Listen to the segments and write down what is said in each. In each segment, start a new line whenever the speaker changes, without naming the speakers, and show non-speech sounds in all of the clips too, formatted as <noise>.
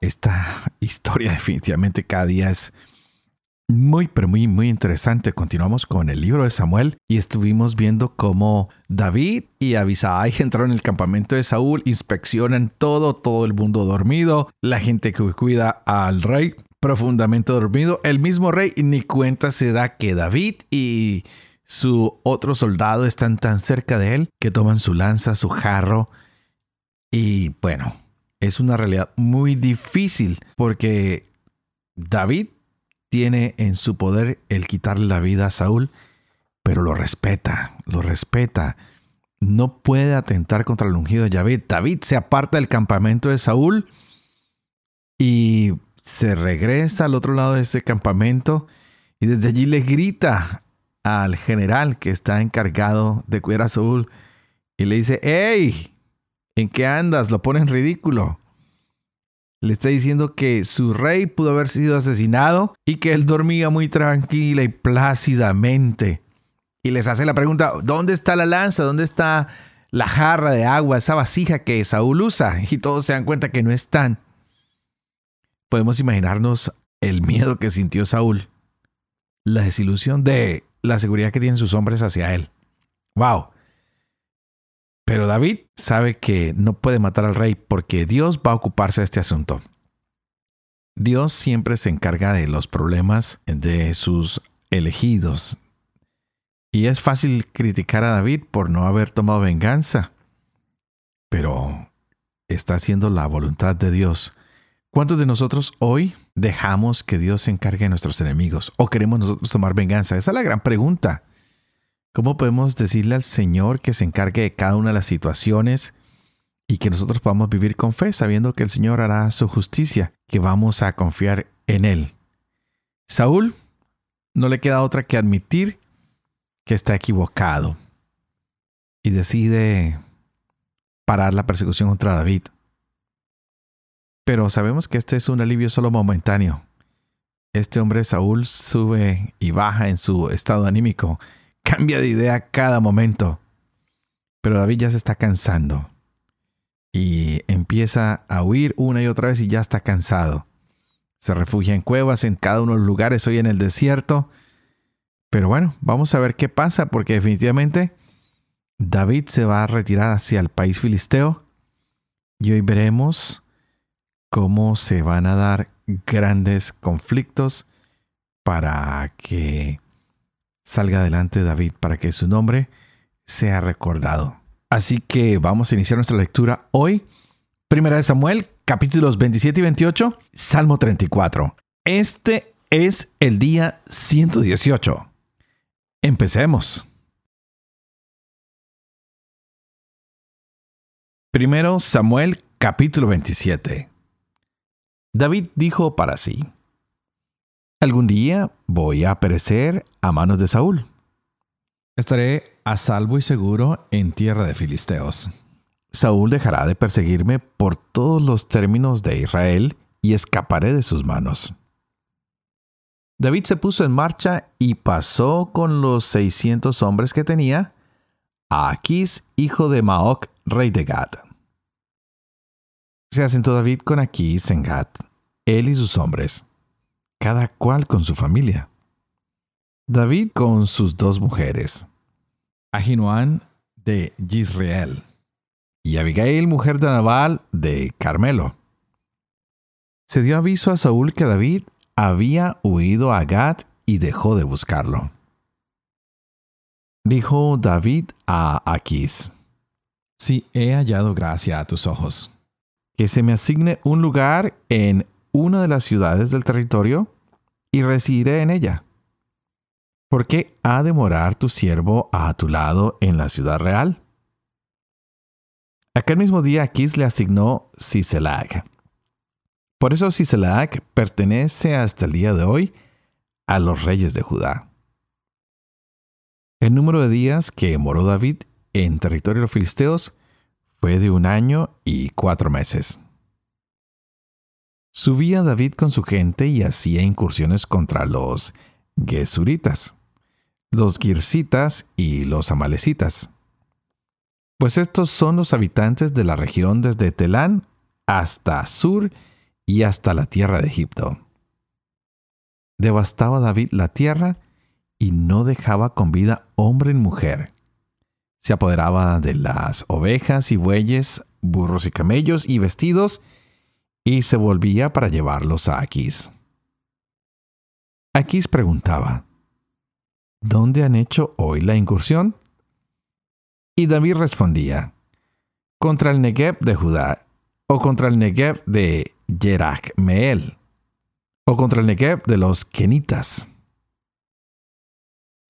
Esta <laughs> historia definitivamente cada día es muy, pero muy, muy interesante. Continuamos con el libro de Samuel y estuvimos viendo cómo David y Abisai <laughs> entraron en el campamento de Saúl, inspeccionan todo, todo el mundo dormido, la gente que cuida al rey profundamente dormido. El mismo rey ni cuenta se da que David y su otro soldado están tan cerca de él que toman su lanza, su jarro y bueno, es una realidad muy difícil porque David tiene en su poder el quitarle la vida a Saúl, pero lo respeta, lo respeta. No puede atentar contra el ungido de David. David se aparta del campamento de Saúl y se regresa al otro lado de ese campamento y desde allí le grita al general que está encargado de cuidar a Saúl y le dice, ¡Ey! ¿En qué andas? Lo pone en ridículo. Le está diciendo que su rey pudo haber sido asesinado y que él dormía muy tranquila y plácidamente. Y les hace la pregunta, ¿dónde está la lanza? ¿Dónde está la jarra de agua, esa vasija que Saúl usa? Y todos se dan cuenta que no están. Podemos imaginarnos el miedo que sintió Saúl, la desilusión de la seguridad que tienen sus hombres hacia él. ¡Wow! Pero David sabe que no puede matar al rey porque Dios va a ocuparse de este asunto. Dios siempre se encarga de los problemas de sus elegidos. Y es fácil criticar a David por no haber tomado venganza. Pero está haciendo la voluntad de Dios. ¿Cuántos de nosotros hoy dejamos que Dios se encargue de nuestros enemigos? ¿O queremos nosotros tomar venganza? Esa es la gran pregunta. ¿Cómo podemos decirle al Señor que se encargue de cada una de las situaciones y que nosotros podamos vivir con fe, sabiendo que el Señor hará su justicia, que vamos a confiar en Él? Saúl no le queda otra que admitir que está equivocado y decide parar la persecución contra David. Pero sabemos que este es un alivio solo momentáneo. Este hombre Saúl sube y baja en su estado anímico cambia de idea cada momento. Pero David ya se está cansando. Y empieza a huir una y otra vez y ya está cansado. Se refugia en cuevas en cada uno de los lugares, hoy en el desierto. Pero bueno, vamos a ver qué pasa, porque definitivamente David se va a retirar hacia el país filisteo. Y hoy veremos cómo se van a dar grandes conflictos para que salga adelante David para que su nombre sea recordado. Así que vamos a iniciar nuestra lectura hoy. Primera de Samuel, capítulos 27 y 28, Salmo 34. Este es el día 118. Empecemos. Primero Samuel capítulo 27. David dijo para sí, Algún día voy a perecer a manos de Saúl. Estaré a salvo y seguro en tierra de filisteos. Saúl dejará de perseguirme por todos los términos de Israel y escaparé de sus manos. David se puso en marcha y pasó con los seiscientos hombres que tenía a Aquís, hijo de Maoc, rey de Gad. Se asentó David con Aquís en Gad, él y sus hombres cada cual con su familia. David con sus dos mujeres, Ahinoam de Yisrael y Abigail, mujer de Nabal de Carmelo. Se dio aviso a Saúl que David había huido a Gad y dejó de buscarlo. Dijo David a Aquís, si he hallado gracia a tus ojos, que se me asigne un lugar en una de las ciudades del territorio y residiré en ella. ¿Por qué ha de morar tu siervo a tu lado en la ciudad real? Aquel mismo día Aquis le asignó Siselag, Por eso Siselaac pertenece hasta el día de hoy a los reyes de Judá. El número de días que moró David en territorio de los filisteos fue de un año y cuatro meses. Subía David con su gente y hacía incursiones contra los Gesuritas, los Girsitas y los Amalecitas. Pues estos son los habitantes de la región desde Telán hasta Sur y hasta la tierra de Egipto. Devastaba David la tierra y no dejaba con vida hombre ni mujer. Se apoderaba de las ovejas y bueyes, burros y camellos y vestidos, y se volvía para llevarlos a Aquís. Aquís preguntaba, ¿Dónde han hecho hoy la incursión? Y David respondía, contra el Negev de Judá, o contra el Negev de Yerachmeel, o contra el Negev de los Kenitas.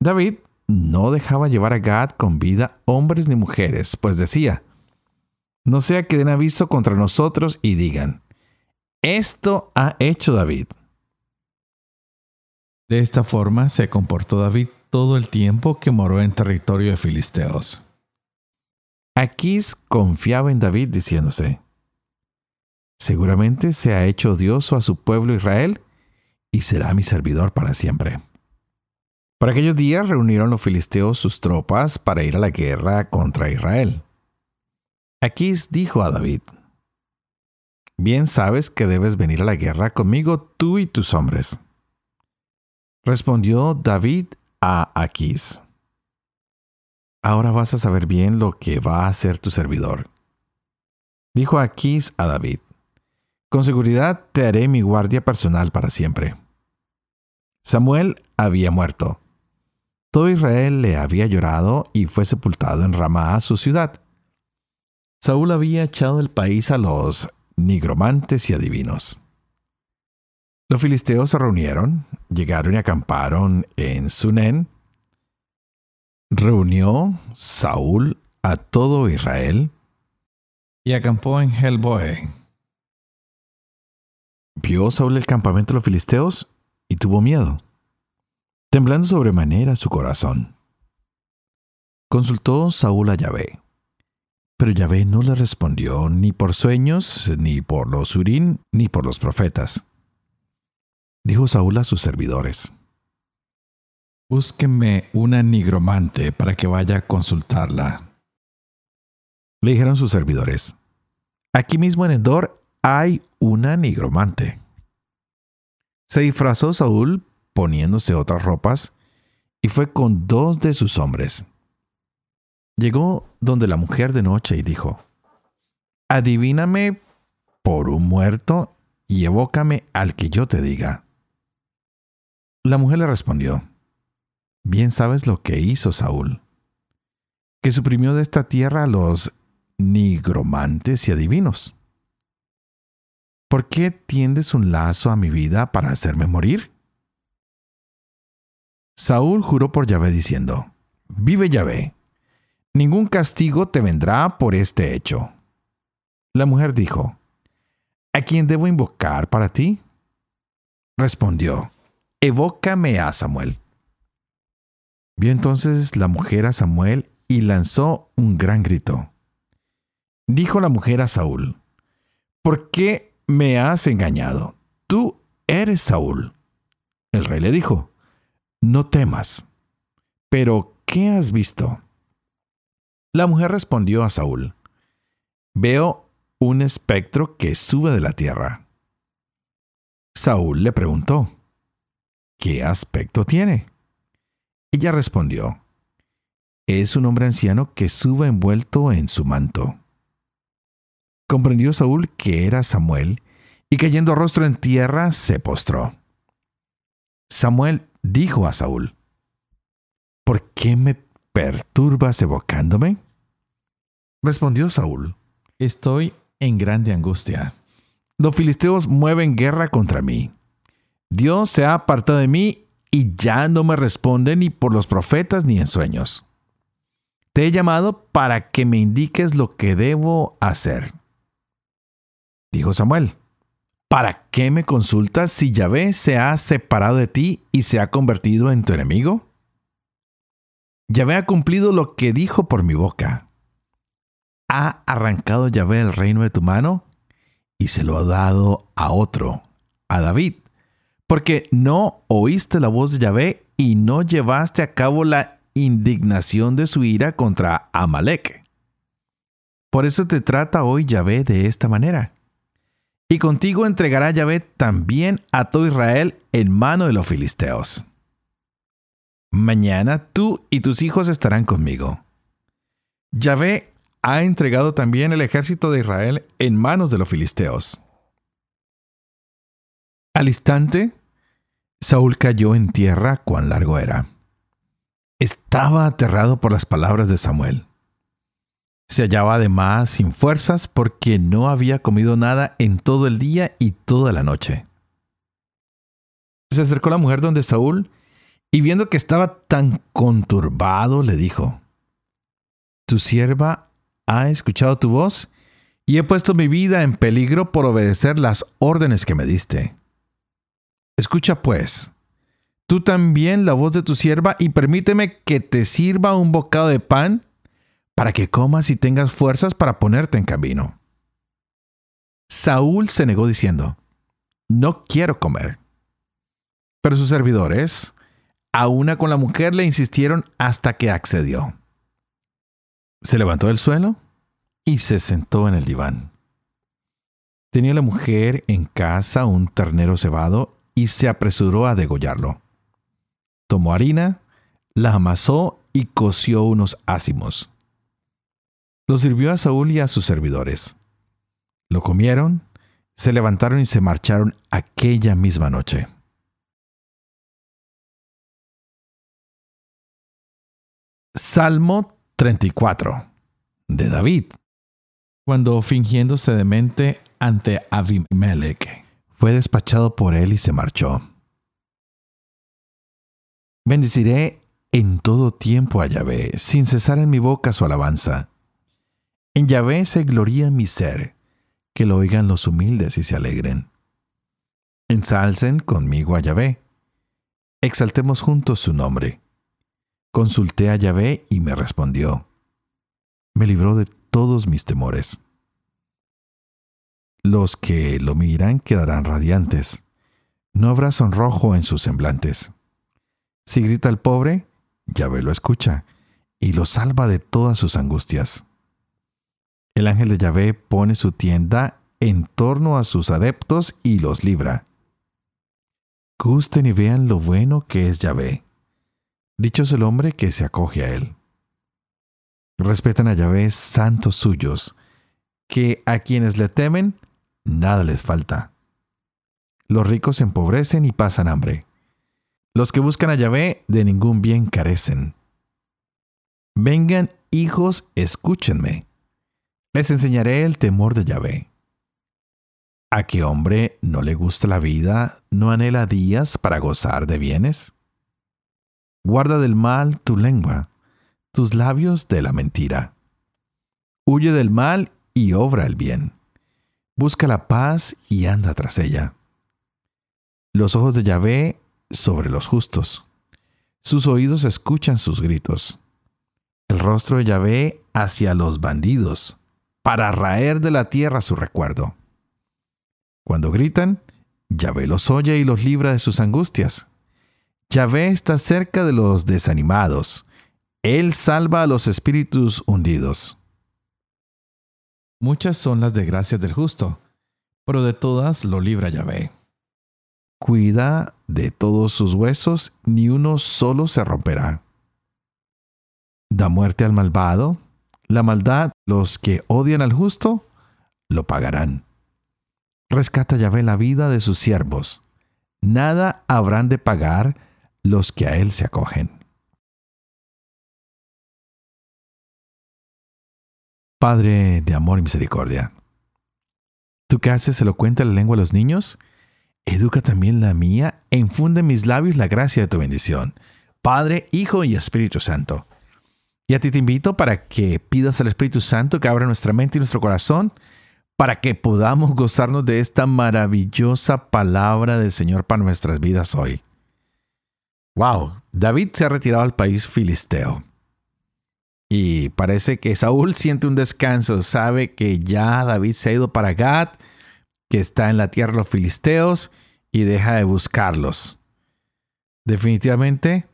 David no dejaba llevar a Gad con vida hombres ni mujeres, pues decía, no sea que den aviso contra nosotros y digan, esto ha hecho David. De esta forma se comportó David todo el tiempo que moró en territorio de Filisteos. Aquís confiaba en David diciéndose, Seguramente se ha hecho Dios a su pueblo Israel y será mi servidor para siempre. Por aquellos días reunieron los filisteos sus tropas para ir a la guerra contra Israel. Aquís dijo a David, Bien sabes que debes venir a la guerra conmigo tú y tus hombres. Respondió David a Aquís, Ahora vas a saber bien lo que va a hacer tu servidor. Dijo Aquís a David, Con seguridad te haré mi guardia personal para siempre. Samuel había muerto todo Israel le había llorado y fue sepultado en Ramá, su ciudad. Saúl había echado del país a los nigromantes y adivinos. Los filisteos se reunieron, llegaron y acamparon en Sunén. Reunió Saúl a todo Israel y acampó en Helboe. Vio Saúl el campamento de los filisteos y tuvo miedo temblando sobremanera su corazón. Consultó Saúl a Yahvé, pero Yahvé no le respondió ni por sueños, ni por los urín, ni por los profetas. Dijo Saúl a sus servidores, Búsquenme una nigromante para que vaya a consultarla. Le dijeron sus servidores, Aquí mismo en Endor hay una nigromante. Se disfrazó Saúl poniéndose otras ropas, y fue con dos de sus hombres. Llegó donde la mujer de noche y dijo, Adivíname por un muerto y evócame al que yo te diga. La mujer le respondió, Bien sabes lo que hizo Saúl, que suprimió de esta tierra a los nigromantes y adivinos. ¿Por qué tiendes un lazo a mi vida para hacerme morir? Saúl juró por Yahvé diciendo, Vive Yahvé, ningún castigo te vendrá por este hecho. La mujer dijo, ¿A quién debo invocar para ti? Respondió, Evócame a Samuel. Vio entonces la mujer a Samuel y lanzó un gran grito. Dijo la mujer a Saúl, ¿por qué me has engañado? Tú eres Saúl. El rey le dijo, no temas. Pero, ¿qué has visto? La mujer respondió a Saúl, Veo un espectro que sube de la tierra. Saúl le preguntó, ¿qué aspecto tiene? Ella respondió, es un hombre anciano que sube envuelto en su manto. Comprendió Saúl que era Samuel, y cayendo rostro en tierra se postró. Samuel dijo a Saúl, ¿por qué me perturbas evocándome? Respondió Saúl, estoy en grande angustia. Los filisteos mueven guerra contra mí. Dios se ha apartado de mí y ya no me responde ni por los profetas ni en sueños. Te he llamado para que me indiques lo que debo hacer. Dijo Samuel, ¿Para qué me consultas si Yahvé se ha separado de ti y se ha convertido en tu enemigo? Yahvé ha cumplido lo que dijo por mi boca. ¿Ha arrancado Yahvé el reino de tu mano? Y se lo ha dado a otro, a David, porque no oíste la voz de Yahvé y no llevaste a cabo la indignación de su ira contra Amalek. Por eso te trata hoy Yahvé de esta manera. Y contigo entregará Yahvé también a todo Israel en mano de los filisteos. Mañana tú y tus hijos estarán conmigo. Yahvé ha entregado también el ejército de Israel en manos de los filisteos. Al instante, Saúl cayó en tierra cuán largo era. Estaba aterrado por las palabras de Samuel. Se hallaba además sin fuerzas porque no había comido nada en todo el día y toda la noche. Se acercó la mujer donde Saúl y viendo que estaba tan conturbado le dijo, Tu sierva ha escuchado tu voz y he puesto mi vida en peligro por obedecer las órdenes que me diste. Escucha pues, tú también la voz de tu sierva y permíteme que te sirva un bocado de pan para que comas y tengas fuerzas para ponerte en camino. Saúl se negó diciendo, no quiero comer. Pero sus servidores, a una con la mujer, le insistieron hasta que accedió. Se levantó del suelo y se sentó en el diván. Tenía la mujer en casa un ternero cebado y se apresuró a degollarlo. Tomó harina, la amasó y coció unos ácimos. Lo sirvió a Saúl y a sus servidores. Lo comieron, se levantaron y se marcharon aquella misma noche. Salmo 34 de David. Cuando fingiéndose demente ante Abimelech, fue despachado por él y se marchó. Bendeciré en todo tiempo a Yahvé, sin cesar en mi boca su alabanza. En Yahvé se gloría mi ser, que lo oigan los humildes y se alegren. Ensalcen conmigo a Yahvé. Exaltemos juntos su nombre. Consulté a Yahvé y me respondió. Me libró de todos mis temores. Los que lo miran quedarán radiantes. No habrá sonrojo en sus semblantes. Si grita el pobre, Yahvé lo escucha y lo salva de todas sus angustias. El ángel de Yahvé pone su tienda en torno a sus adeptos y los libra. Gusten y vean lo bueno que es Yahvé. Dicho es el hombre que se acoge a él. Respetan a Yahvé santos suyos, que a quienes le temen nada les falta. Los ricos se empobrecen y pasan hambre. Los que buscan a Yahvé de ningún bien carecen. Vengan, hijos, escúchenme. Les enseñaré el temor de Yahvé. ¿A qué hombre no le gusta la vida, no anhela días para gozar de bienes? Guarda del mal tu lengua, tus labios de la mentira. Huye del mal y obra el bien. Busca la paz y anda tras ella. Los ojos de Yahvé sobre los justos. Sus oídos escuchan sus gritos. El rostro de Yahvé hacia los bandidos, para raer de la tierra su recuerdo. Cuando gritan, Yahvé los oye y los libra de sus angustias. Yahvé está cerca de los desanimados. Él salva a los espíritus hundidos. Muchas son las desgracias del justo, pero de todas lo libra Yahvé. Cuida de todos sus huesos, ni uno solo se romperá. Da muerte al malvado, la maldad, los que odian al justo, lo pagarán. Rescata Yahvé la vida de sus siervos. Nada habrán de pagar los que a él se acogen. Padre de amor y misericordia, tú que haces elocuente la lengua a los niños, educa también la mía e infunde en mis labios la gracia de tu bendición. Padre, Hijo y Espíritu Santo. Y a ti te invito para que pidas al Espíritu Santo que abra nuestra mente y nuestro corazón para que podamos gozarnos de esta maravillosa palabra del Señor para nuestras vidas hoy. Wow, David se ha retirado al país filisteo. Y parece que Saúl siente un descanso, sabe que ya David se ha ido para Gad, que está en la tierra de los filisteos y deja de buscarlos. Definitivamente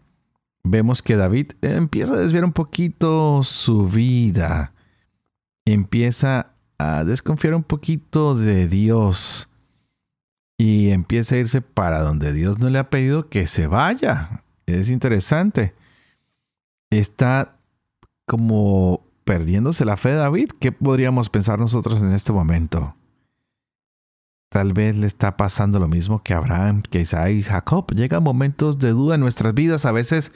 vemos que David empieza a desviar un poquito su vida, empieza a desconfiar un poquito de Dios y empieza a irse para donde Dios no le ha pedido que se vaya. Es interesante. Está como perdiéndose la fe David. ¿Qué podríamos pensar nosotros en este momento? Tal vez le está pasando lo mismo que Abraham, que Isaac y Jacob. Llegan momentos de duda en nuestras vidas. A veces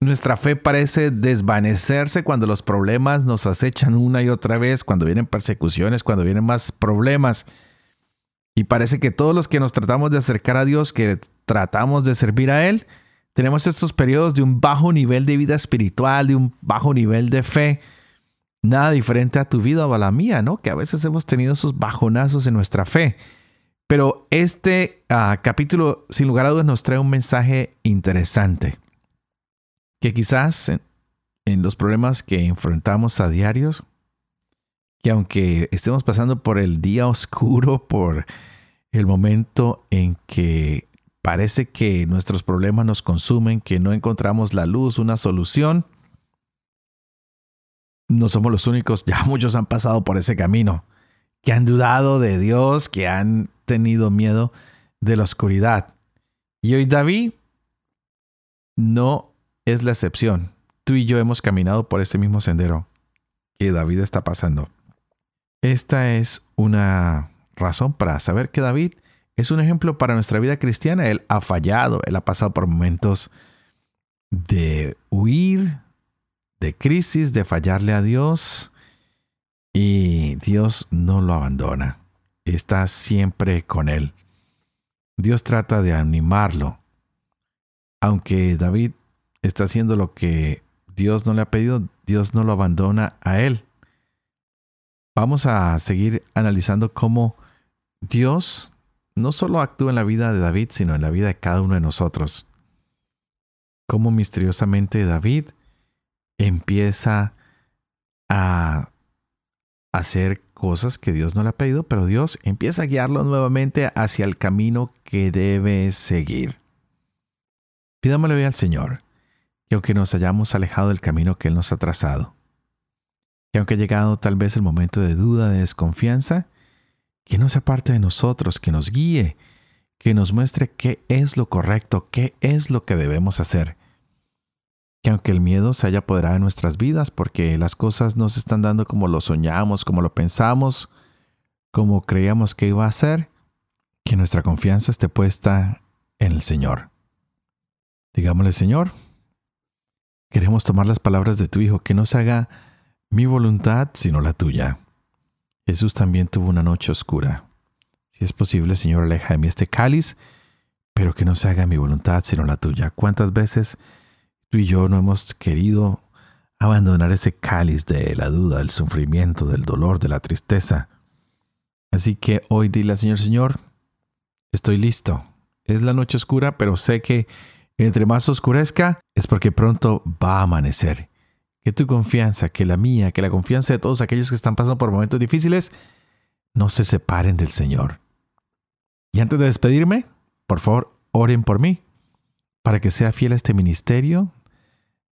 nuestra fe parece desvanecerse cuando los problemas nos acechan una y otra vez, cuando vienen persecuciones, cuando vienen más problemas. Y parece que todos los que nos tratamos de acercar a Dios, que tratamos de servir a Él, tenemos estos periodos de un bajo nivel de vida espiritual, de un bajo nivel de fe. Nada diferente a tu vida o a la mía, ¿no? Que a veces hemos tenido esos bajonazos en nuestra fe. Pero este ah, capítulo, sin lugar a dudas, nos trae un mensaje interesante. Que quizás en, en los problemas que enfrentamos a diarios, que aunque estemos pasando por el día oscuro, por el momento en que parece que nuestros problemas nos consumen, que no encontramos la luz, una solución. No somos los únicos, <laughs> ya muchos han pasado por ese camino, que han dudado de Dios, que han tenido miedo de la oscuridad. Y hoy David no es la excepción. Tú y yo hemos caminado por ese mismo sendero que David está pasando. Esta es una razón para saber que David es un ejemplo para nuestra vida cristiana. Él ha fallado, él ha pasado por momentos de huir, de crisis, de fallarle a Dios y Dios no lo abandona. Está siempre con él. Dios trata de animarlo. Aunque David está haciendo lo que Dios no le ha pedido, Dios no lo abandona a él. Vamos a seguir analizando cómo Dios no solo actúa en la vida de David, sino en la vida de cada uno de nosotros. Cómo misteriosamente David empieza a hacer cosas que Dios no le ha pedido, pero Dios empieza a guiarlo nuevamente hacia el camino que debe seguir. Pidámosle al Señor que aunque nos hayamos alejado del camino que Él nos ha trazado, que aunque ha llegado tal vez el momento de duda, de desconfianza, que no sea parte de nosotros, que nos guíe, que nos muestre qué es lo correcto, qué es lo que debemos hacer. Que aunque el miedo se haya apoderado en nuestras vidas porque las cosas no se están dando como lo soñamos, como lo pensamos, como creíamos que iba a ser, que nuestra confianza esté puesta en el Señor. Digámosle, Señor, queremos tomar las palabras de tu Hijo, que no se haga mi voluntad sino la tuya. Jesús también tuvo una noche oscura. Si es posible, Señor, aleja de mí este cáliz, pero que no se haga mi voluntad sino la tuya. ¿Cuántas veces tú y yo no hemos querido abandonar ese cáliz de la duda, del sufrimiento, del dolor, de la tristeza? Así que hoy dile al Señor, Señor, estoy listo. Es la noche oscura, pero sé que entre más oscurezca es porque pronto va a amanecer que tu confianza, que la mía, que la confianza de todos aquellos que están pasando por momentos difíciles, no se separen del Señor. Y antes de despedirme, por favor, oren por mí, para que sea fiel a este ministerio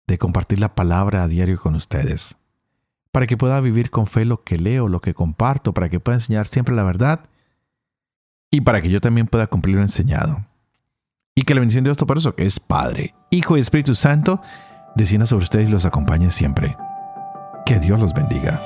de compartir la palabra a diario con ustedes, para que pueda vivir con fe lo que leo, lo que comparto, para que pueda enseñar siempre la verdad y para que yo también pueda cumplir lo enseñado. Y que la bendición de Dios eso que es Padre, Hijo y Espíritu Santo, descienda sobre ustedes y los acompañe siempre. Que Dios los bendiga.